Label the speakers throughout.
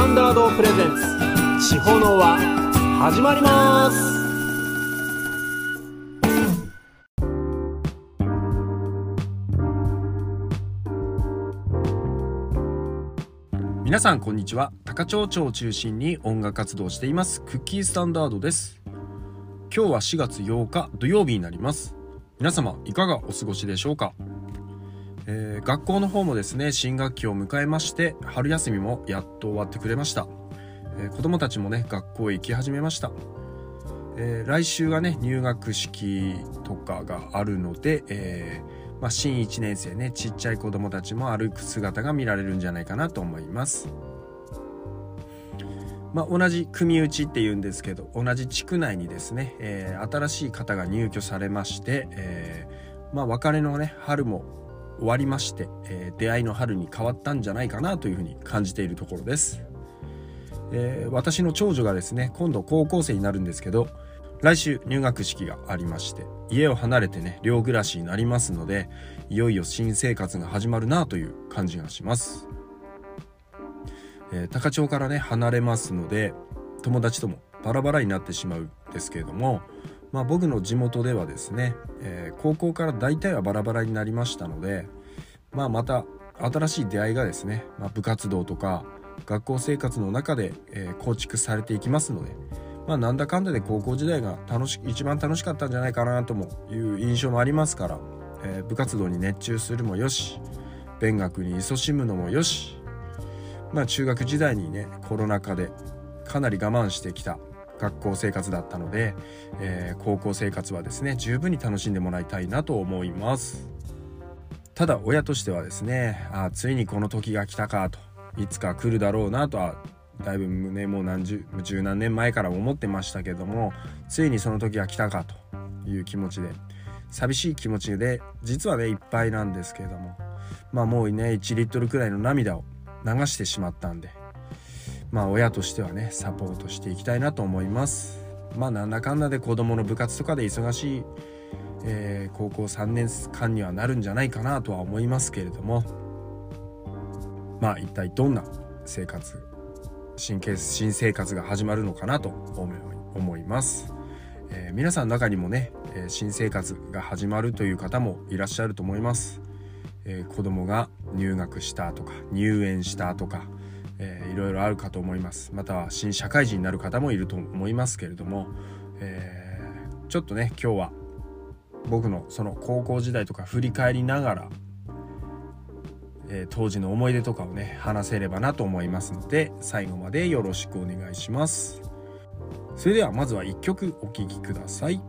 Speaker 1: タンダードプレゼンツ。地方の輪始まります。皆さんこんにちは。高町町を中心に音楽活動しています。クッキースタンダードです。今日は4月8日土曜日になります。皆様いかがお過ごしでしょうか？えー、学校の方もですね新学期を迎えまして春休みもやっと終わってくれました、えー、子供たちもね学校へ行き始めました、えー、来週がね入学式とかがあるので、えまあ、新1年生ねちっちゃい子供たちも歩く姿が見られるんじゃないかなと思います。まあ、同じ組打ちっていうんですけど同じ地区内にですね、え新しい方が入居されまして、えまあ、別れのね春も終わりまして、えー、出会いの春に変わったんじゃないかなというふうに感じているところです、えー、私の長女がですね今度高校生になるんですけど来週入学式がありまして家を離れてね寮暮らしになりますのでいよいよ新生活が始まるなという感じがします、えー、高町からね離れますので友達ともバラバラになってしまうんですけれどもまあ、僕の地元ではですね、えー、高校から大体はバラバラになりましたので、まあ、また新しい出会いがですね、まあ、部活動とか学校生活の中で、えー、構築されていきますので、まあ、なんだかんだで高校時代が楽し一番楽しかったんじゃないかなともいう印象もありますから、えー、部活動に熱中するもよし勉学に勤しむのもよし、まあ、中学時代にねコロナ禍でかなり我慢してきた学校生活だったので、えー、高校生活はですね十分に楽しんでもらいたいなと思います。ただ親としてはですねあついにこの時が来たかといつか来るだろうなとはだいぶねもう何十十何年前から思ってましたけどもついにその時が来たかという気持ちで寂しい気持ちで実はねいっぱいなんですけれどもまあもうね1リットルくらいの涙を流してしまったんでまあ親としてはねサポートしていきたいなと思います。まあなんだかんだで子供の部活とかで忙しい、えー、高校3年間にはなるんじゃないかなとは思いますけれども。まあ一体どんな生活新新生活が始まるのかなと思います、えー、皆さんの中にもね、え新生活が始まるという方もいらっしゃると思います、えー、子供が入学したとか入園したとかえー、いろいろあるかと思います。または新社会人になる方もいると思いますけれども、えー、ちょっとね今日は僕のその高校時代とか振り返りながら、えー、当時の思い出とかをね話せればなと思いますので最後までよろしくお願いします。それではまずは1曲お聴きください。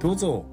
Speaker 1: どうぞ。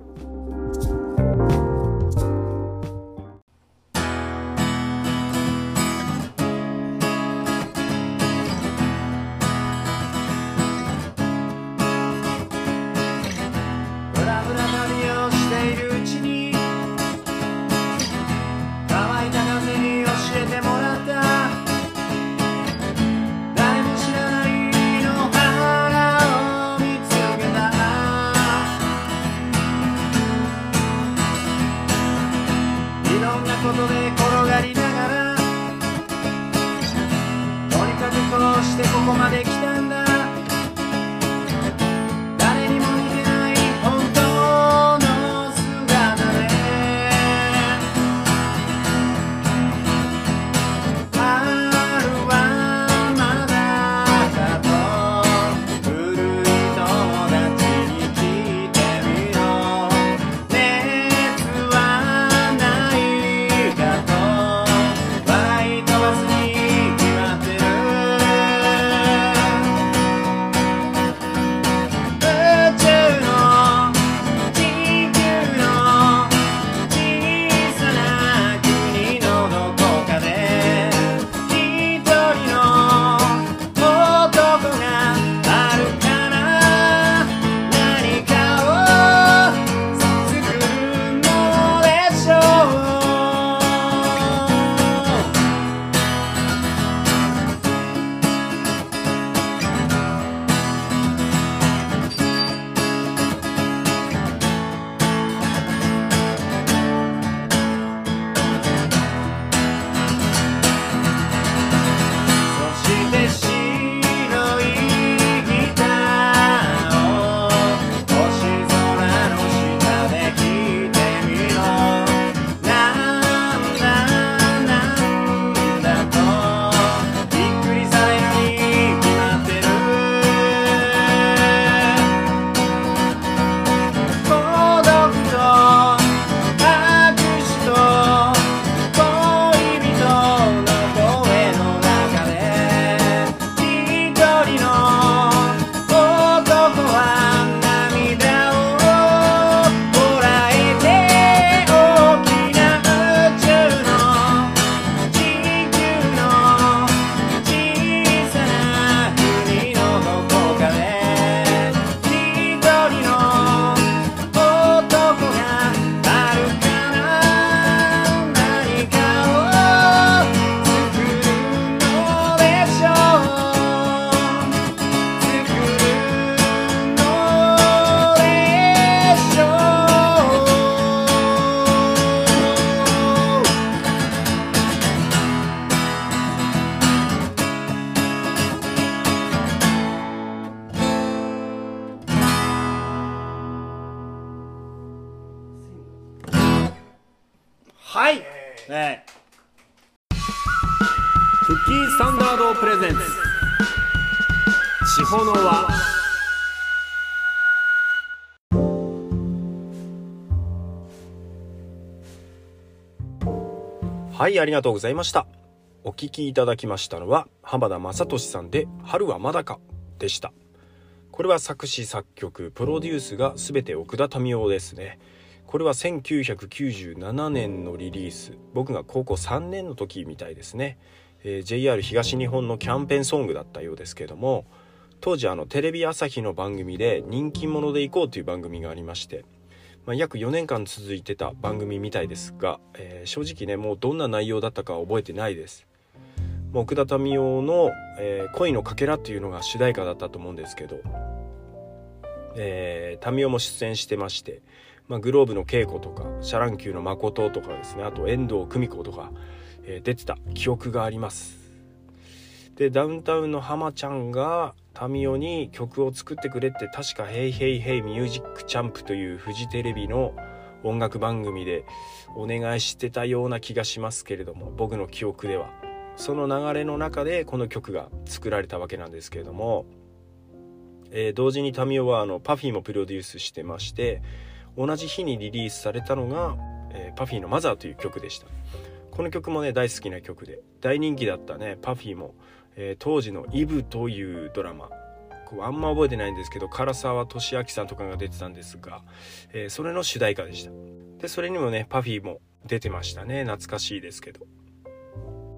Speaker 1: 地方の輪。はいありがとうございました。お聞きいただきましたのは浜田雅俊さんで「春はまだか」でした。これは作詞作曲プロデュースが全て奥田民生ですね。これは1997年のリリース。僕が高校3年の時みたいですね、えー、JR 東日本のキャンペーンソングだったようですけども当時あのテレビ朝日の番組で「人気者で行こう」という番組がありまして、まあ、約4年間続いてた番組みたいですが、えー、正直ねもうどんな内容だったか覚えてないです。もう奥田民生の、えー、恋のかけら」っていうのが主題歌だったと思うんですけど、えー、民生も出演してまして、まあ、 globe の KEIKO とかシャ乱Qのまこととかですねあと遠藤久美子とか、えー、出てた記憶があります。でダウンタウンの浜ちゃんが民生に曲を作ってくれって確か「ヘイヘイヘイミュージックチャンプ」というフジテレビの音楽番組でお願いしてたような気がしますけれども僕の記憶では。その流れの中でこの曲が作られたわけなんですけれども、えー、同時にタミオはあのパフィーもプロデュースしてまして同じ日にリリースされたのが、えー、パフィーの「マザー」という曲でした。この曲もね大好きな曲で大人気だったねパフィーも、えー、当時の「イブ」というドラマ。こうあんま覚えてないんですけど唐沢俊明さんとかが出てたんですが、えー、それの主題歌でした。でそれにもねパフィーも出てましたね。懐かしいですけど。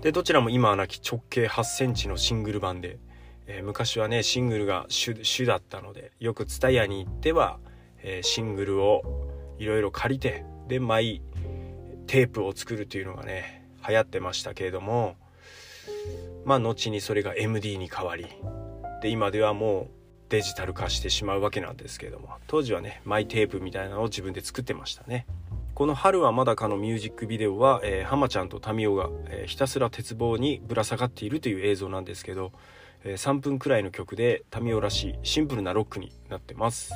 Speaker 1: でどちらも今はなき直径8センチのシングル版で、えー、昔はねシングルが主主だったのでよく TSUTAYA に行っては、えー、シングルをいろいろ借りてでマイテープを作るというのがね流行ってましたけれどもまあ後にそれが MD に変わりで今ではもうデジタル化してしまうわけなんですけれども当時はねマイテープみたいなのを自分で作ってましたね。この「春はまだか」のミュージックビデオは、えー、浜ちゃんと民生が、えー、ひたすら鉄棒にぶら下がっているという映像なんですけど、えー、3分くらいの曲で民生らしいシンプルなロックになってます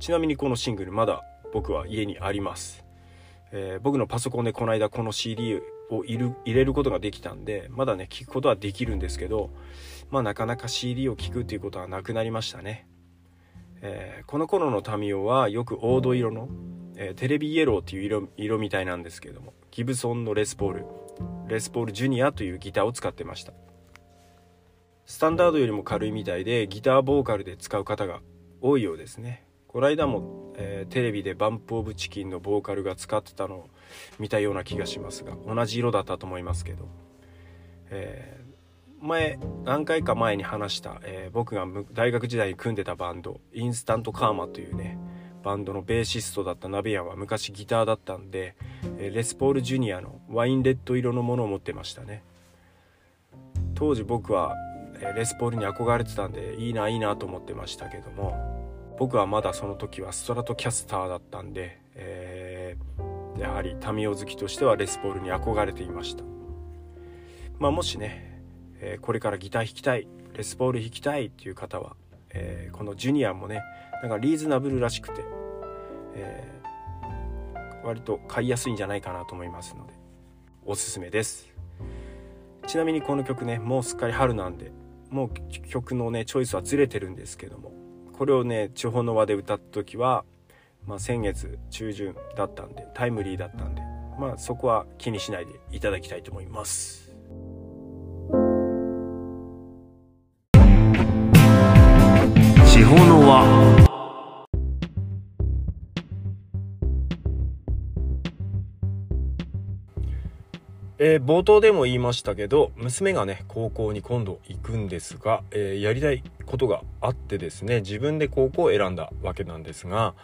Speaker 1: ちなみにこのシングルまだ僕は家にあります、えー、僕のパソコンでこの間この CD を入れることができたんでまだね聴くことはできるんですけどまあなかなか CD を聴くっていうことはなくなりましたね、えー、この頃の民生はよく黄土色のえー、テレビイエローっていう色色みたいなんですけどもギブソンのレスポールレスポールジュニアというギターを使ってました。スタンダードよりも軽いみたいでギターボーカルで使う方が多いようですね。この間も、えー、テレビでバンプ・オブ・チキンのボーカルが使ってたのを見たような気がしますが同じ色だったと思いますけど、えー、前何回か前に話した、えー、僕が大学時代に組んでたバンドインスタントカーマというねバンドのベーシストだったナベヤンは昔ギターだったんでえレスポールジュニアのワインレッド色のものを持ってましたね。当時僕はレスポールに憧れてたんでいいないいなと思ってましたけども僕はまだその時はストラトキャスターだったんで、えー、やはりタミオ好きとしてはレスポールに憧れていました。まあもしね、えー、これからギター弾きたいレスポール弾きたいっていう方は、えー、このジュニアもねなんかリーズナブルらしくて、えー、割と買いやすいんじゃないかなと思いますのでおすすめです。ちなみにこの曲ねもうすっかり春なんでもう曲のねチョイスはずれてるんですけどもこれをね地方の輪で歌った時は、まあ、先月中旬だったんでタイムリーだったんでまあそこは気にしないでいただきたいと思います。えー、冒頭でも言いましたけど娘がね高校に今度行くんですが、えー、やりたいことがあってですね自分で高校を選んだわけなんですが、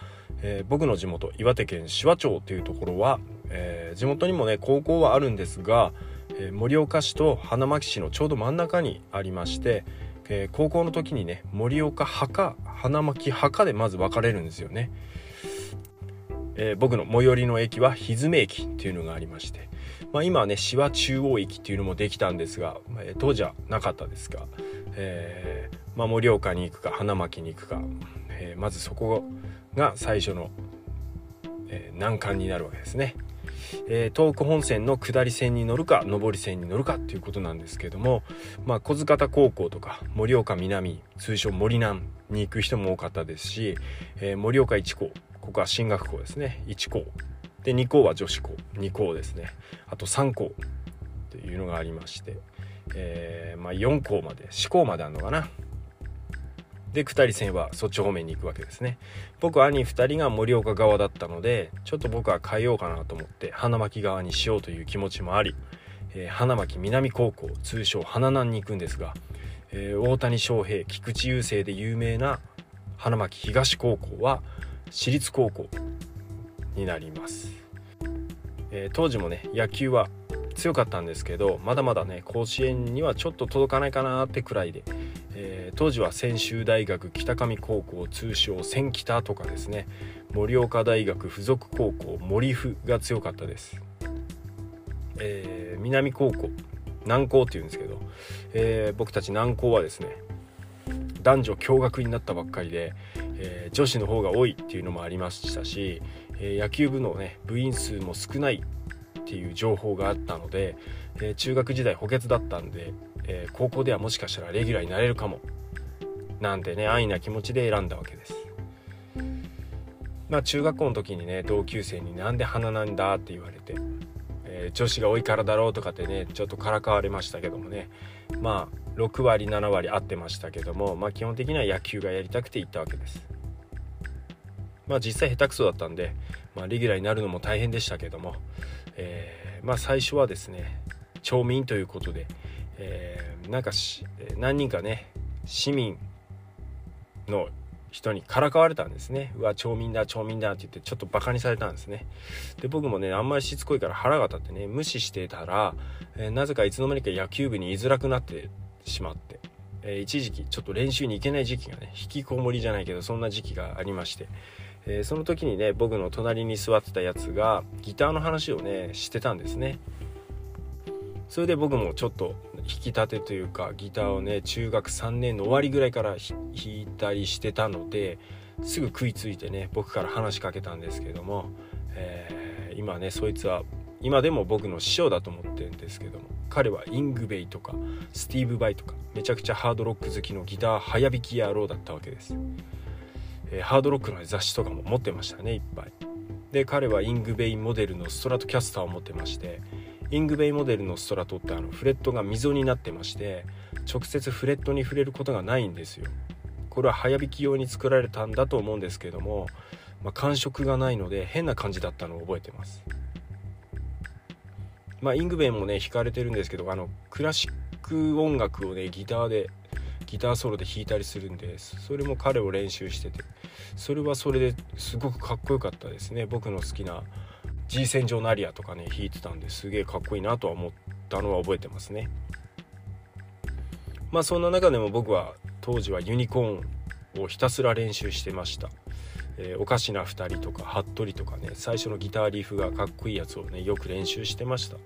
Speaker 1: えー、僕の地元岩手県紫波町というところは、え地元にもね高校はあるんですが、え盛岡市と花巻市のちょうど真ん中にありまして、え高校の時にね盛岡墓花巻墓でまず分かれるんですよね。え僕の最寄りの駅は日詰駅っていうのがありましてまあ、今はね紫波中央駅っていうのもできたんですが、え当時はなかったですが、えー、まあ、盛岡に行くか花巻に行くか、えー、まずそこが最初の、え、難関になるわけですね。えー、東北本線の下り線に乗るか上り線に乗るかっていうことなんですけども、まあ、小塚田高校とか盛岡南通称森南に行く人も多かったですし、えー、盛岡一高ここは進学校ですね1校で2校は女子校。2校ですね。あと3校っていうのがありまして、えー、まあ、4校まで。4校まであるのかな。で下り線はそっち方面に行くわけですね。僕兄2人が盛岡側だったのでちょっと僕は変えようかなと思って花巻側にしようという気持ちもあり、えー、花巻南高校通称花南に行くんですが、えー、大谷翔平菊池雄星で有名な花巻東高校は私立高校になります、えー、当時もね野球は強かったんですけどまだまだね甲子園にはちょっと届かないかなってくらいで、えー、当時は専修大学北上高校通称千北とかですね盛岡大学附属高校森府が強かったです、えー、南高校南高っていうんですけど、えー、僕たち南高はですね男女共学になったばっかりで、えー、女子の方が多いっていうのもありましたし、え、野球部のね部員数も少ないっていう情報があったので、え、中学時代補欠だったんで、え高校ではもしかしたらレギュラーになれるかもなんてね安易な気持ちで選んだわけです。まあ中学校の時にね同級生になんで花なんだって言われて、え女子が多いからだろうとかってねちょっとからかわれましたけどもねまあ6割7割合ってましたけども、まあ、基本的には野球がやりたくて行ったわけです。まあ実際下手くそだったんで、まあ、レギュラーになるのも大変でしたけども、えー、まあ最初はですね町民ということで、えー、なんかし何人かね市民の人にからかわれたんですね。うわ町民だ町民だって言ってちょっとバカにされたんですね。で僕もねあんまりしつこいから腹が立ってね無視してたら、えー、なぜかいつの間にか野球部に居づらくなってしまって、えー、一時期ちょっと練習に行けない時期がね引きこもりじゃないけどそんな時期がありまして、えー、その時にね僕の隣に座ってたやつがギターの話をねしてたんですね。それで僕もちょっと弾きたてというかギターをね中学3年の終わりぐらいから弾いたりしてたのですぐ食いついてね僕から話しかけたんですけども、えー、今ねそいつは今でも僕の師匠だと思ってるんですけども彼はイングヴェイとかスティーブ・バイとかめちゃくちゃハードロック好きのギター早弾き野郎だったわけです、えー、ハードロックの雑誌とかも持ってましたねいっぱい。で彼はイングベイモデルのストラトキャスターを持ってましてイングベイモデルのストラトってあのフレットが溝になってまして直接フレットに触れることがないんですよ。これは早弾き用に作られたんだと思うんですけども、まあ、感触がないので変な感じだったのを覚えてます。まあ、イングベイもね弾かれてるんですけどあのクラシック音楽をねギターでギターソロで弾いたりするんです。それも彼を練習してて。それはそれですごくかっこよかったですね。僕の好きな G 戦場ナリアとかね弾いてたんですげえかっこいいなとは思ったのは覚えてますね。まあそんな中でも僕は当時はユニコーンをひたすら練習してました。えー、おかしな2人とか服部とかね最初のギターリーフがかっこいいやつをねよく練習してました。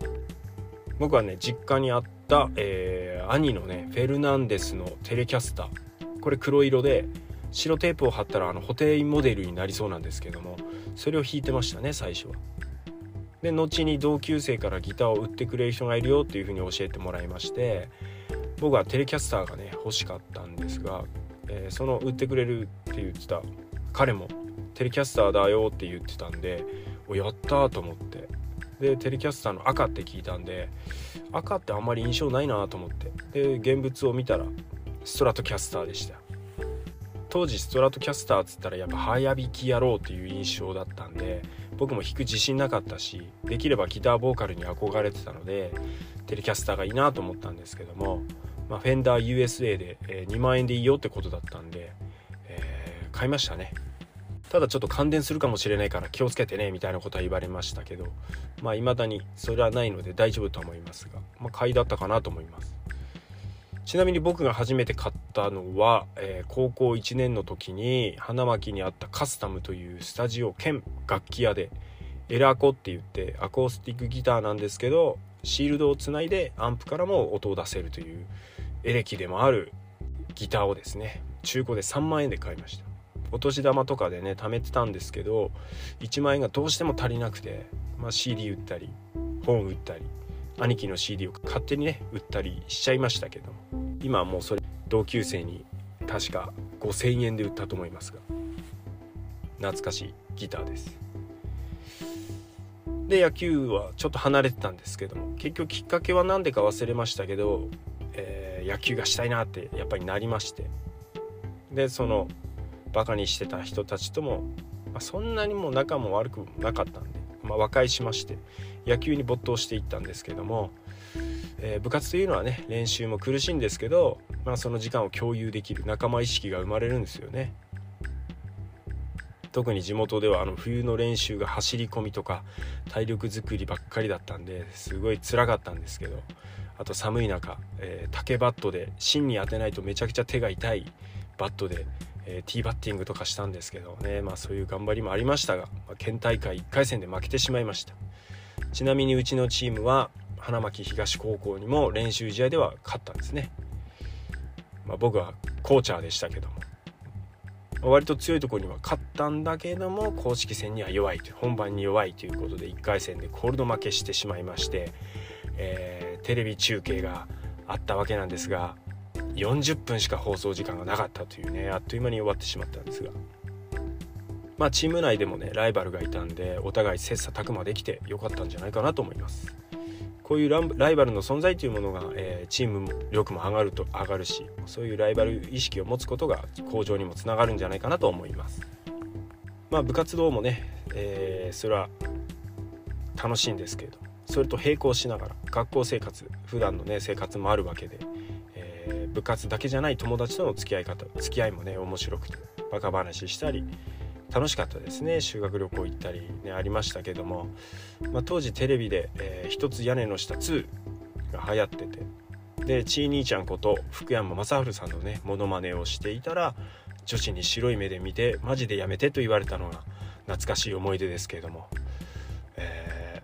Speaker 1: 僕はね実家にあっ、えー、兄のねフェルナンデスのテレキャスター。これ黒色で白テープを貼ったらあの補定モデルになりそうなんですけどもそれを弾いてましたね最初は。で後に同級生からギターを売ってくれる人がいるよっていう風に教えてもらいまして僕はテレキャスターがね欲しかったんですが、えー、その売ってくれるって言ってた彼もテレキャスターだよって言ってたんでおやったと思って。でテレキャスターの赤って聞いたんで赤ってあんまり印象ないなと思って。で現物を見たらストラトキャスターでした。当時ストラトキャスターっつったらやっぱ早弾きやろうっていう印象だったんで僕も弾く自信なかったしできればギターボーカルに憧れてたのでテレキャスターがいいなと思ったんですけども、まあ、フェンダー USA で、え2万円でいいよってことだったんで、えー、買いましたね。ただちょっと感電するかもしれないから気をつけてねみたいなことは言われましたけどまあ未だにそれはないので大丈夫と思いますが、まあ、買いだったかなと思います。ちなみに僕が初めて買ったのは、えー、高校1年の時に花巻にあったカスタムというスタジオ兼楽器屋でエラコって言ってアコースティックギターなんですけどシールドをつないでアンプからも音を出せるというエレキでもあるギターをですね中古で3万円で買いました。お年玉とかでね貯めてたんですけど1万円がどうしても足りなくて、まあ、CD 売ったり本売ったり兄貴の CD を勝手にね売ったりしちゃいましたけど今はもうそれ同級生に確か5,000円で売ったと思いますが懐かしいギターです。で野球はちょっと離れてたんですけども結局きっかけは何でか忘れましたけど、えー、野球がしたいなってやっぱりなりまして。でそのバカにしてた人たちとも、まあ、そんなにも仲も悪くなかったんで、まあ、和解しまして野球に没頭していったんですけども、えー、部活というのはね練習も苦しいんですけど、まあ、その時間を共有できる仲間意識が生まれるんですよね。特に地元ではあの冬の練習が走り込みとか体力づくりばっかりだったんですごい辛かったんですけどあと寒い中、えー、竹バットで芯に当てないとめちゃくちゃ手が痛いバットで、えー、ティーバッティングとかしたんですけどねまあそういう頑張りもありましたが、まあ、県大会1回戦で負けてしまいました。ちなみにうちのチームは花巻東高校にも練習試合では勝ったんですね、まあ、僕はコーチャーでしたけども。割と強いところには勝ったんだけども公式戦には弱いという本番に弱いということで1回戦でコールド負けしてしまいまして、えー、テレビ中継があったわけなんですが40分しか放送時間がなかったというねあっという間に終わってしまったんですがまあチーム内でもねライバルがいたんでお互い切磋琢磨できてよかったんじゃないかなと思います。こういうライバルの存在というものが、えー、チーム力も上がると上がるしそういうライバル意識を持つことが向上にもつながるんじゃないかなと思います。まあ、部活動もね、えー、それは楽しいんですけれどそれと並行しながら学校生活普段のね生活もあるわけで、部活だけじゃない友達との付き合い方付き合いもね面白くてバカ話したり楽しかったですね。修学旅行行ったりねありましたけども、まあ、当時テレビで「えー、一つ屋根の下2」が流行ってて。でちい兄ちゃんこと福山雅治さんのねモノマネをしていたら女子に白い目で見てマジでやめてと言われたのが懐かしい思い出ですけれども、え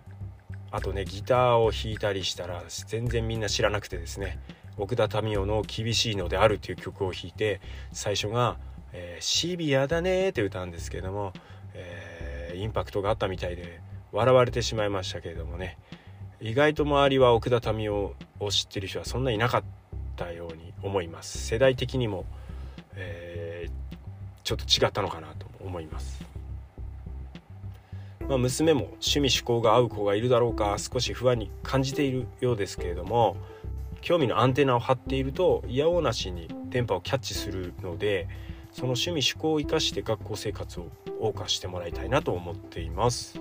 Speaker 1: ー、あとねギターを弾いたりしたら全然みんな知らなくてですね。奥田民生の「厳しいのである」という曲を弾いて最初が「えー、シビアだねって歌うんですけども、えー、インパクトがあったみたいで笑われてしまいましたけれどもね。意外と周りは奥田民生を知ってる人はそんないなかったように思います。世代的にも、えー、ちょっと違ったのかなと思います、まあ、娘も趣味趣向が合う子がいるだろうか少し不安に感じているようですけれども興味のアンテナを張っているといやおうなしに電波をキャッチするのでその趣味趣向を生かして学校生活を謳歌してもらいたいなと思っています。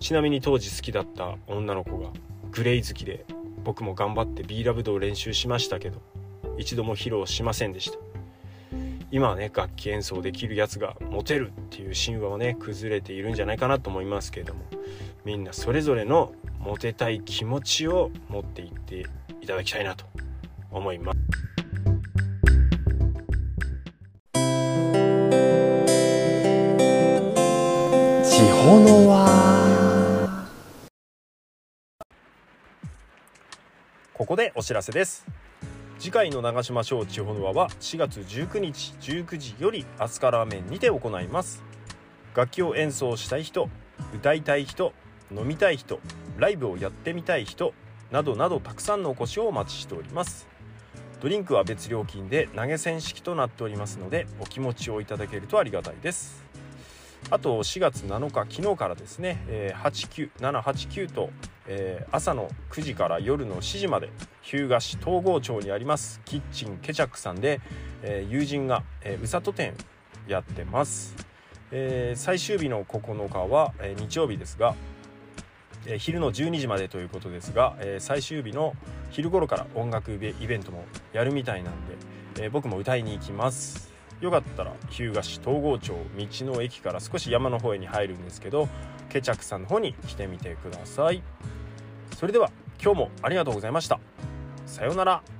Speaker 1: ちなみに当時好きだった女の子がグレイ好きで僕も頑張って B ラブドを練習しましたけど一度も披露しませんでした。今はね楽器演奏できるやつがモテるっていう神話はね崩れているんじゃないかなと思いますけれどもみんなそれぞれのモテたい気持ちを持っていっていただきたいなと思います。
Speaker 2: ほのは
Speaker 1: ここでお知らせです。次回の長島省地方の輪は4月19日19時よりアスカラーメンにて行います。楽器を演奏したい人歌いたい人飲みたい人ライブをやってみたい人などなどたくさんのお越しをお待ちしております。ドリンクは別料金で投げ銭式となっておりますのでお気持ちをいただけるとありがたいです。あと4月7日昨日からですね、えー、789と、朝の9時から夜の7時まで日向市東郷町にありますキッチンケチャックさんで、友人が、えー、うさと店やってます、最終日の9日は、日曜日ですが、え、昼の12時までということですが、え、最終日の昼頃から音楽イベントもやるみたいなんで、え、僕も歌いに行きます。よかったら日向市東郷町道の駅から少し山の方へに入るんですけどケチャクさんの方に来てみてください。それでは今日もありがとうございました。さようなら。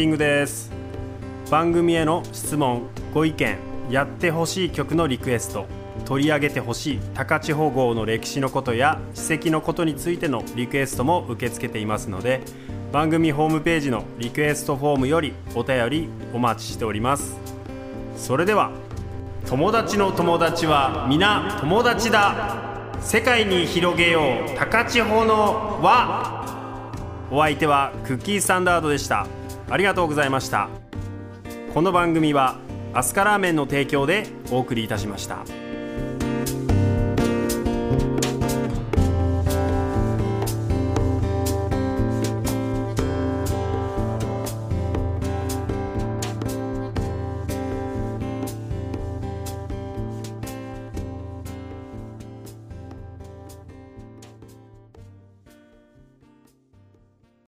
Speaker 1: ディングです。番組への質問ご意見やってほしい曲のリクエスト取り上げてほしい高千穂号の歴史のことや史跡のことについてのリクエストも受け付けていますので番組ホームページのリクエストフォームよりお便りお待ちしております。それでは友達の友達は皆友達だ。世界に広げよう高千穂の輪。お相手はクッキーサンダードでした。ありがとうございましたこの番組はアスカラーメンの提供でお送りいたしました。